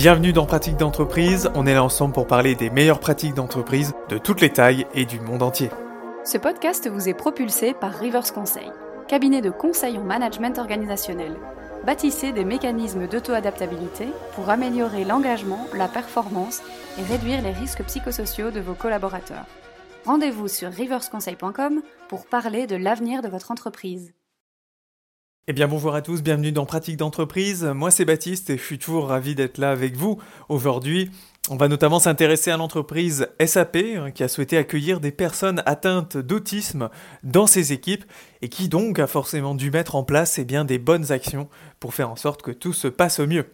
Bienvenue dans Pratique d'entreprise, on est là ensemble pour parler des meilleures pratiques d'entreprise de toutes les tailles et du monde entier. Ce podcast vous est propulsé par Rivers Conseil, cabinet de conseil en management organisationnel. Bâtissez des mécanismes d'auto-adaptabilité pour améliorer l'engagement, la performance et réduire les risques psychosociaux de vos collaborateurs. Rendez-vous sur riversconseil.com pour parler de l'avenir de votre entreprise. Eh bien bonjour à tous, bienvenue dans Pratique d'entreprise. Moi c'est Baptiste et je suis toujours ravi d'être là avec vous. Aujourd'hui, on va notamment s'intéresser à l'entreprise SAP hein, qui a souhaité accueillir des personnes atteintes d'autisme dans ses équipes et qui donc a forcément dû mettre en place eh bien, des bonnes actions pour faire en sorte que tout se passe au mieux.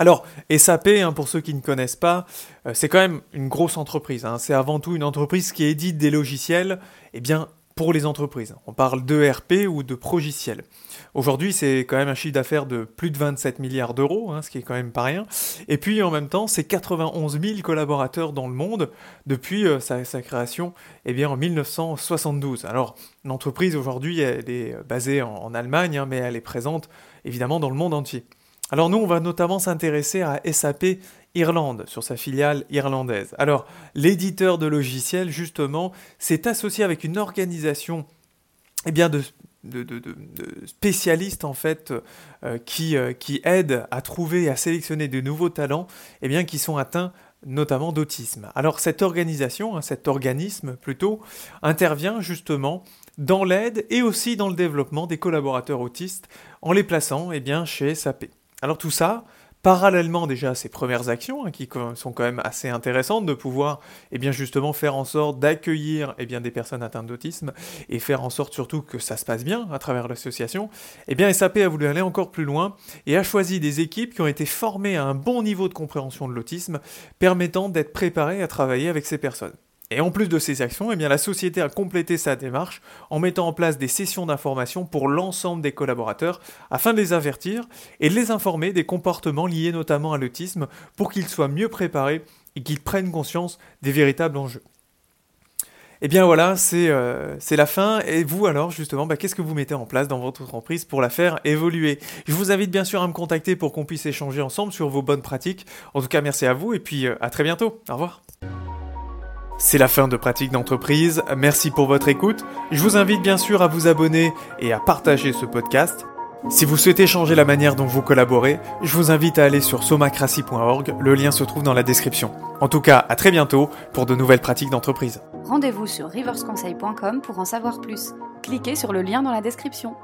Alors, SAP, hein, pour ceux qui ne connaissent pas, euh, c'est quand même une grosse entreprise. Hein. C'est avant tout une entreprise qui édite des logiciels, eh bien, pour les entreprises. On parle d'ERP ou de progiciel. Aujourd'hui, c'est quand même un chiffre d'affaires de plus de 27 milliards d'euros, hein, ce qui est quand même pas rien. Et puis en même temps, c'est 91 000 collaborateurs dans le monde depuis euh, sa, création eh bien, en 1972. Alors, l'entreprise aujourd'hui, elle est basée en, Allemagne, hein, mais elle est présente évidemment dans le monde entier. Alors nous, on va notamment s'intéresser à SAP Irlande, sur sa filiale irlandaise. Alors, l'éditeur de logiciels, justement, s'est associé avec une organisation eh bien, de, spécialistes en fait euh, qui, euh, qui aident à trouver et à sélectionner de nouveaux talents eh bien, qui sont atteints notamment d'autisme. Alors cette organisation, hein, cet organisme plutôt, intervient justement dans l'aide et aussi dans le développement des collaborateurs autistes en les plaçant eh bien, chez SAP. Alors tout ça, parallèlement déjà à ces premières actions, hein, qui sont quand même assez intéressantes, de pouvoir eh bien justement faire en sorte d'accueillir eh des personnes atteintes d'autisme et faire en sorte surtout que ça se passe bien à travers l'association, eh bien SAP a voulu aller encore plus loin et a choisi des équipes qui ont été formées à un bon niveau de compréhension de l'autisme, permettant d'être préparées à travailler avec ces personnes. Et en plus de ces actions, eh bien, la société a complété sa démarche en mettant en place des sessions d'information pour l'ensemble des collaborateurs afin de les avertir et de les informer des comportements liés notamment à l'autisme pour qu'ils soient mieux préparés et qu'ils prennent conscience des véritables enjeux. Et eh bien voilà, euh, c'est la fin. Et vous alors, justement, bah, qu'est-ce que vous mettez en place dans votre entreprise pour la faire évoluer? Je vous invite bien sûr à me contacter pour qu'on puisse échanger ensemble sur vos bonnes pratiques. En tout cas, merci à vous et puis euh, à très bientôt. Au revoir. C'est la fin de Pratique d'entreprise, merci pour votre écoute. Je vous invite bien sûr à vous abonner et à partager ce podcast. Si vous souhaitez changer la manière dont vous collaborez, je vous invite à aller sur somacracy.org, le lien se trouve dans la description. En tout cas, à très bientôt pour de nouvelles pratiques d'entreprise. Rendez-vous sur riversconseil.com pour en savoir plus. Cliquez sur le lien dans la description.